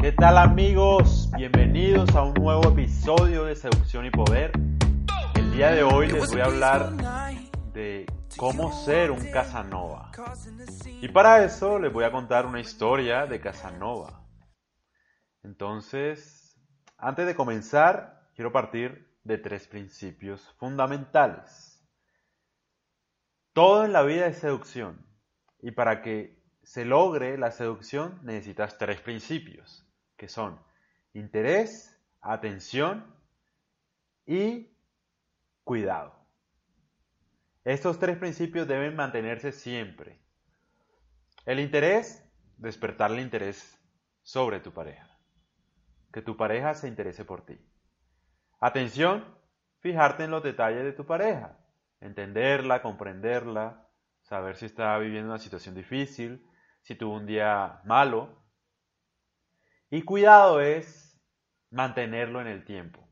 ¿Qué tal amigos? Bienvenidos a un nuevo episodio de Seducción y Poder. El día de hoy les voy a hablar de cómo ser un Casanova. Y para eso les voy a contar una historia de Casanova. Entonces, antes de comenzar, quiero partir de tres principios fundamentales. Todo en la vida es seducción. Y para que se logre la seducción necesitas tres principios, que son interés, atención y cuidado. Estos tres principios deben mantenerse siempre. El interés, despertar el interés sobre tu pareja. Que tu pareja se interese por ti. Atención, fijarte en los detalles de tu pareja. Entenderla, comprenderla, saber si está viviendo una situación difícil, si tuvo un día malo. Y cuidado es mantenerlo en el tiempo.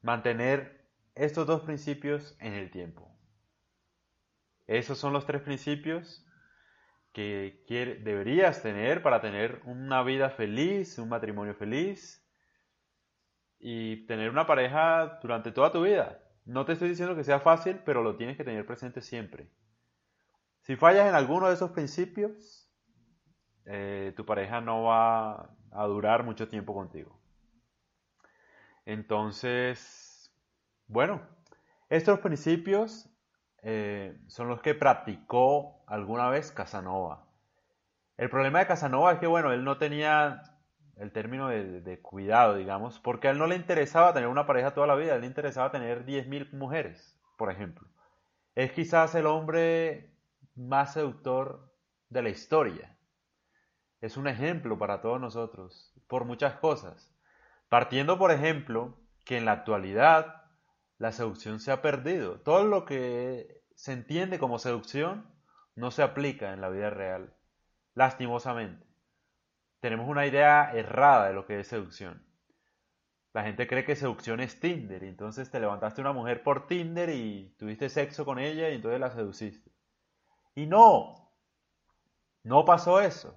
Mantener estos dos principios en el tiempo. Esos son los tres principios que deberías tener para tener una vida feliz, un matrimonio feliz y tener una pareja durante toda tu vida. No te estoy diciendo que sea fácil, pero lo tienes que tener presente siempre. Si fallas en alguno de esos principios, eh, tu pareja no va a durar mucho tiempo contigo. Entonces, bueno, estos principios eh, son los que practicó alguna vez Casanova. El problema de Casanova es que, bueno, él no tenía el término de, cuidado, digamos, porque a él no le interesaba tener una pareja toda la vida, él le interesaba tener 10.000 mujeres, por ejemplo. Es quizás el hombre más seductor de la historia. Es un ejemplo para todos nosotros, por muchas cosas. Partiendo, por ejemplo, que en la actualidad la seducción se ha perdido. Todo lo que se entiende como seducción no se aplica en la vida real, lastimosamente. Tenemos una idea errada de lo que es seducción. La gente cree que seducción es Tinder, y entonces te levantaste una mujer por Tinder y tuviste sexo con ella y entonces la seduciste. Y no, no pasó eso.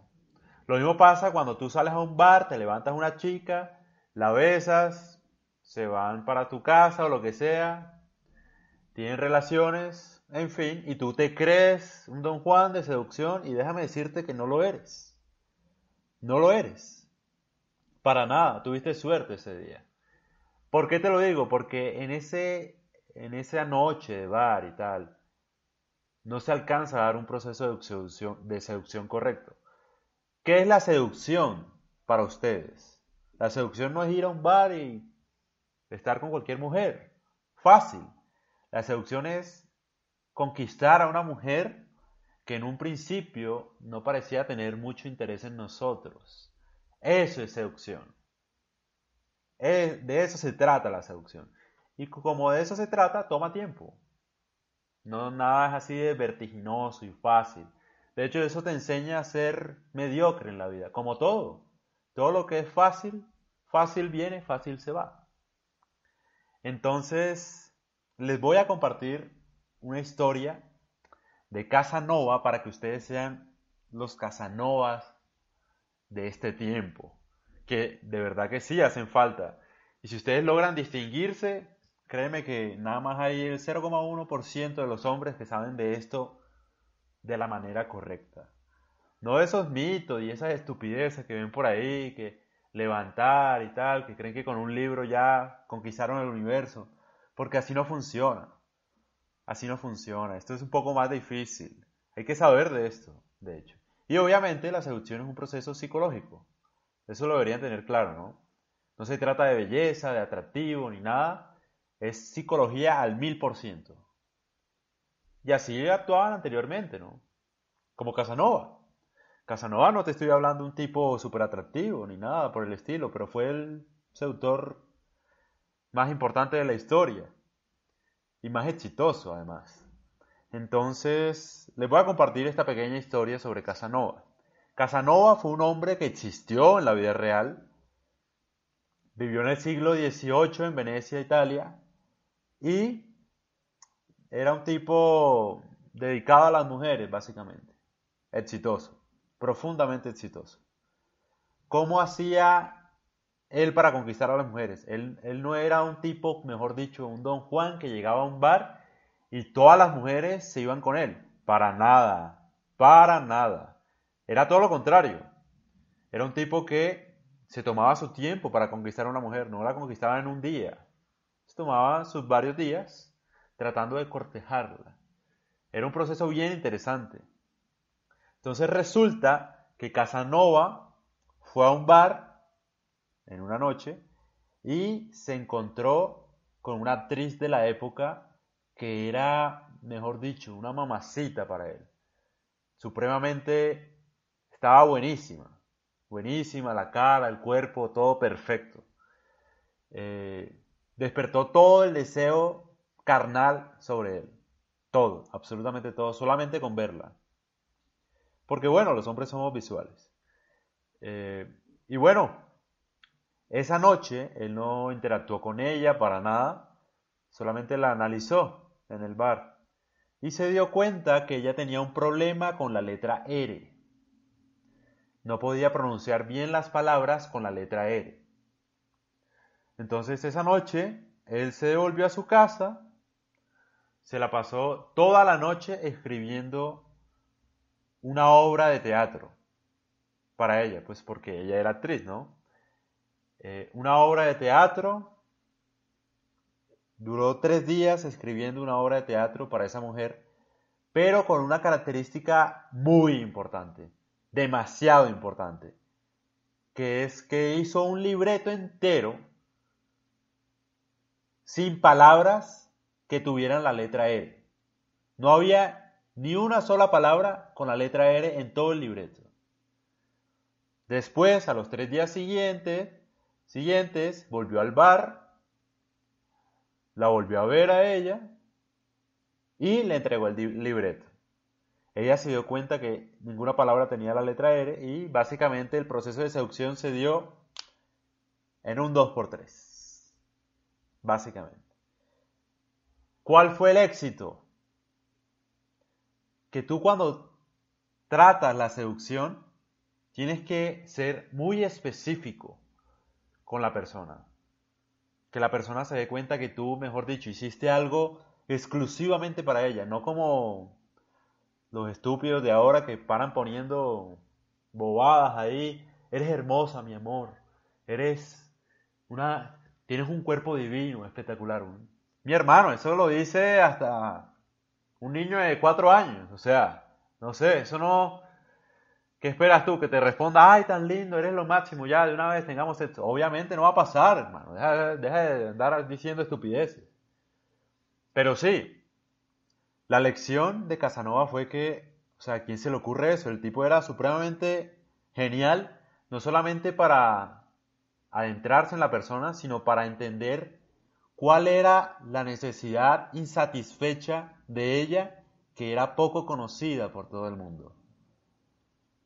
Lo mismo pasa cuando tú sales a un bar, te levantas una chica, la besas, se van para tu casa o lo que sea, tienen relaciones, en fin, y tú te crees un don Juan de seducción y déjame decirte que no lo eres. No lo eres. Para nada, tuviste suerte ese día. ¿Por qué te lo digo? Porque en, ese, en esa noche de bar y tal, no se alcanza a dar un proceso de seducción, correcto. ¿Qué es la seducción para ustedes? La seducción no es ir a un bar y estar con cualquier mujer. Fácil. La seducción es conquistar a una mujer que en un principio no parecía tener mucho interés en nosotros. Eso es seducción. de eso se trata la seducción. Y como de eso se trata, toma tiempo. No nada es así de vertiginoso y fácil. De hecho, eso te enseña a ser mediocre en la vida, como todo. Todo lo que es fácil, fácil viene, fácil se va. Entonces, les voy a compartir una historia de Casanova para que ustedes sean los Casanovas de este tiempo, que de verdad que sí hacen falta. Y si ustedes logran distinguirse, créeme que nada más hay el 0,1% de los hombres que saben de esto de la manera correcta. No esos mitos y esas estupideces que ven por ahí, que levantar y tal, que creen que con un libro ya conquistaron el universo, porque así no funciona. Así no funciona. Esto es un poco más difícil. Hay que saber de esto, de hecho. Y obviamente la seducción es un proceso psicológico. Eso lo deberían tener claro, ¿no? No se trata de belleza, de atractivo, ni nada. Es psicología al mil por ciento. Y así actuaban anteriormente, ¿no? Como Casanova. Casanova no te estoy hablando de un tipo súper atractivo ni nada por el estilo, pero fue el seductor más importante de la historia y más exitoso además. Entonces, les voy a compartir esta pequeña historia sobre Casanova. Casanova fue un hombre que existió en la vida real, vivió en el siglo XVIII en Venecia, Italia, y era un tipo dedicado a las mujeres, básicamente, exitoso. profundamente exitoso. ¿Cómo hacía él para conquistar a las mujeres? Él, él no era un tipo, mejor dicho, un don Juan que llegaba a un bar y todas las mujeres se iban con él. Para nada, para nada. Era todo lo contrario. Era un tipo que se tomaba su tiempo para conquistar a una mujer, no la conquistaba en un día. Tomaba sus varios días tratando de cortejarla. Era un proceso bien interesante. Entonces resulta que Casanova fue a un bar en una noche y se encontró con una actriz de la época que era, mejor dicho, una mamacita para él. Supremamente estaba buenísima. Buenísima la cara, el cuerpo, todo perfecto. Eh, despertó todo el deseo carnal sobre él. Todo, absolutamente todo, solamente con verla. Porque bueno, los hombres somos visuales. Eh, y bueno, esa noche él no interactuó con ella para nada, solamente la analizó en el bar y se dio cuenta que ella tenía un problema con la letra R. No podía pronunciar bien las palabras con la letra R. Entonces esa noche él se devolvió a su casa se la pasó toda la noche escribiendo una obra de teatro para ella, pues porque ella era actriz, ¿no? Eh, una obra de teatro, duró tres días escribiendo una obra de teatro para esa mujer, pero con una característica muy importante, demasiado importante, que es que hizo un libreto entero sin palabras que tuvieran la letra R. No había ni una sola palabra con la letra R en todo el libreto. Después, a los tres días siguientes, siguientes, volvió al bar, la volvió a ver a ella y le entregó el libreto. Ella se dio cuenta que ninguna palabra tenía la letra R y básicamente el proceso de seducción se dio en un 2x3. Básicamente. ¿Cuál fue el éxito? Que tú cuando tratas la seducción, tienes que ser muy específico con la persona. Que la persona se dé cuenta que tú, mejor dicho, hiciste algo exclusivamente para ella, no como los estúpidos de ahora que paran poniendo bobadas ahí. Eres hermosa, mi amor. Eres una... Tienes un cuerpo divino, espectacular. Mi hermano, eso lo dice hasta un niño de cuatro años. O sea, no sé, eso no... ¿Qué esperas tú? Que te responda, ay, tan lindo, eres lo máximo, ya de una vez tengamos esto. Obviamente no va a pasar, hermano. Deja, de andar diciendo estupideces. Pero sí, la lección de Casanova fue que, o sea, ¿a quién se le ocurre eso? El tipo era supremamente genial, no solamente para adentrarse en la persona, sino para entender ¿Cuál era la necesidad insatisfecha de ella que era poco conocida por todo el mundo?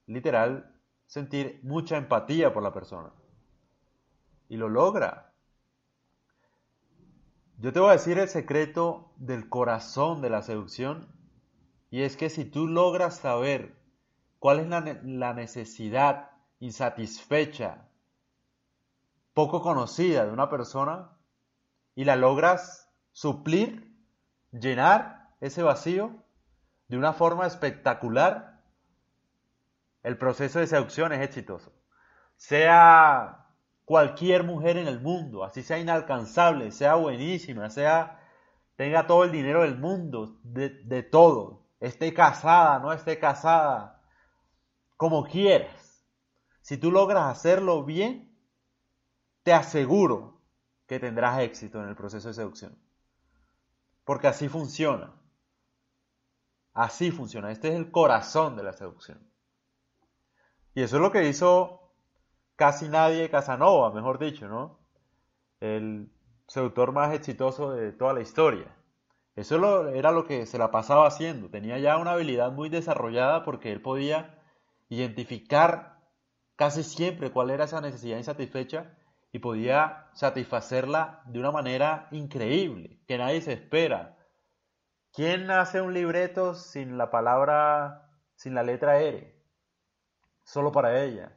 Literal, sentir mucha empatía por la persona. Y lo logra. Yo te voy a decir el secreto del corazón de la seducción. Y es que si tú logras saber cuál es la, la necesidad insatisfecha, poco conocida de una persona, y la logras suplir, llenar ese vacío de una forma espectacular, el proceso de seducción es exitoso. Sea cualquier mujer en el mundo, así sea inalcanzable, sea buenísima, sea tenga todo el dinero del mundo, de, de todo, esté casada, no esté casada, como quieras. Si tú logras hacerlo bien, te aseguro que tendrás éxito en el proceso de seducción. Porque así funciona. Así funciona. Este es el corazón de la seducción. Y eso es lo que hizo casi nadie Casanova, mejor dicho, ¿no? El seductor más exitoso de toda la historia. Eso era lo que se la pasaba haciendo. Tenía ya una habilidad muy desarrollada porque él podía identificar casi siempre cuál era esa necesidad insatisfecha y podía satisfacerla de una manera increíble, que nadie se espera. ¿Quién hace un libreto sin la palabra, sin la letra R? solo para ella,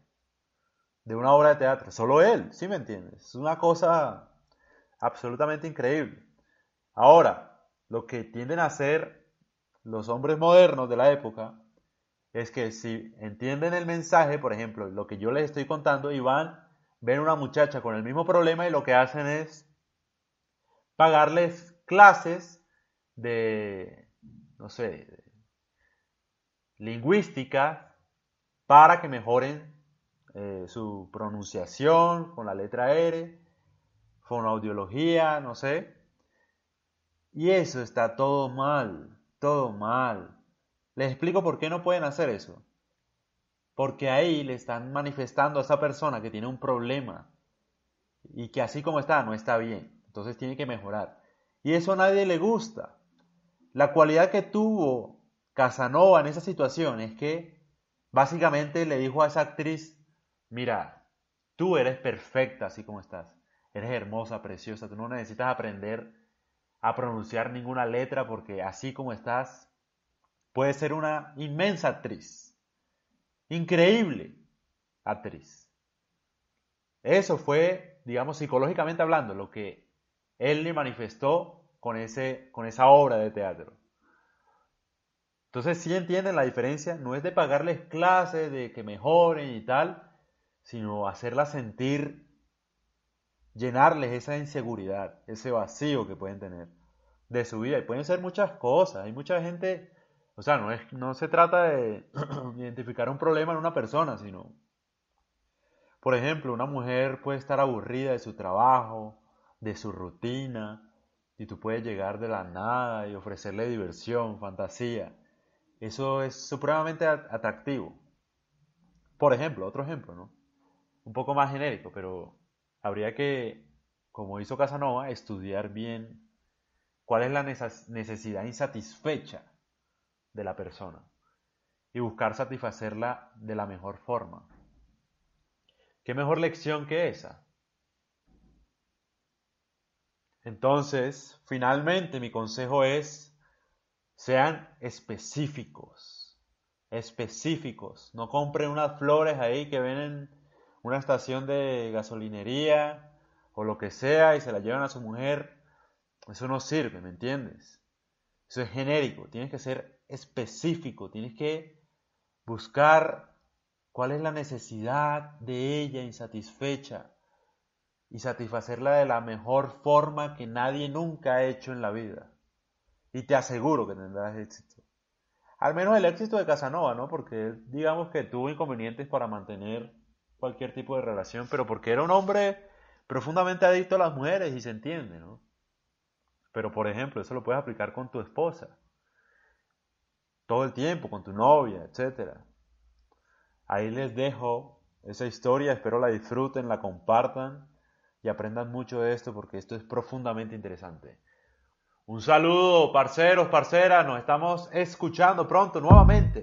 de una obra de teatro, solo él, ¿sí me entiendes? Es una cosa absolutamente increíble. Ahora, lo que tienden a hacer los hombres modernos de la época es que si entienden el mensaje, por ejemplo, lo que yo les estoy contando, y van, ven una muchacha con el mismo problema y lo que hacen es pagarles clases de, no sé, lingüística para que mejoren eh, su pronunciación con la letra R, fonoaudiología, no sé. Y eso está todo mal, todo mal. Les explico por qué no pueden hacer eso. Porque ahí le están manifestando a esa persona que tiene un problema y que así como está no está bien. Entonces tiene que mejorar. Y eso a nadie le gusta. La cualidad que tuvo Casanova en esa situación es que básicamente le dijo a esa actriz, mira, tú eres perfecta así como estás. Eres hermosa, preciosa. Tú no necesitas aprender a pronunciar ninguna letra porque así como estás, puedes ser una inmensa actriz. Increíble actriz. Eso fue, digamos, psicológicamente hablando, lo que él le manifestó con, ese, con esa obra de teatro. Entonces, si entienden la diferencia, no es de pagarles clases, de que mejoren y tal, sino hacerlas sentir, llenarles esa inseguridad, ese vacío que pueden tener de su vida. Y pueden ser muchas cosas. Hay mucha gente, o sea, no, es, no se trata de identificar un problema en una persona, sino, por ejemplo, una mujer puede estar aburrida de su trabajo, de su rutina, y tú puedes llegar de la nada y ofrecerle diversión, fantasía. Eso es supremamente atractivo. Por ejemplo, otro ejemplo, ¿no? Un poco más genérico, pero habría que, como hizo Casanova, estudiar bien cuál es la necesidad insatisfecha de la persona y buscar satisfacerla de la mejor forma. ¿Qué mejor lección que esa? Entonces, finalmente mi consejo es sean específicos, específicos. No compren unas flores ahí que ven en una estación de gasolinería o lo que sea y se la llevan a su mujer. Eso no sirve, ¿me entiendes? Eso es genérico, tienes que ser específico, tienes que buscar cuál es la necesidad de ella insatisfecha y satisfacerla de la mejor forma que nadie nunca ha hecho en la vida. Y te aseguro que tendrás éxito. Al menos el éxito de Casanova, ¿no? Porque digamos que tuvo inconvenientes para mantener cualquier tipo de relación, pero porque era un hombre profundamente adicto a las mujeres y se entiende, ¿no? Pero por ejemplo, eso lo puedes aplicar con tu esposa. Todo el tiempo, con tu novia, etc. Ahí les dejo esa historia, espero la disfruten, la compartan y aprendan mucho de esto porque esto es profundamente interesante. Un saludo, parceros, parceras. Nos estamos escuchando pronto nuevamente.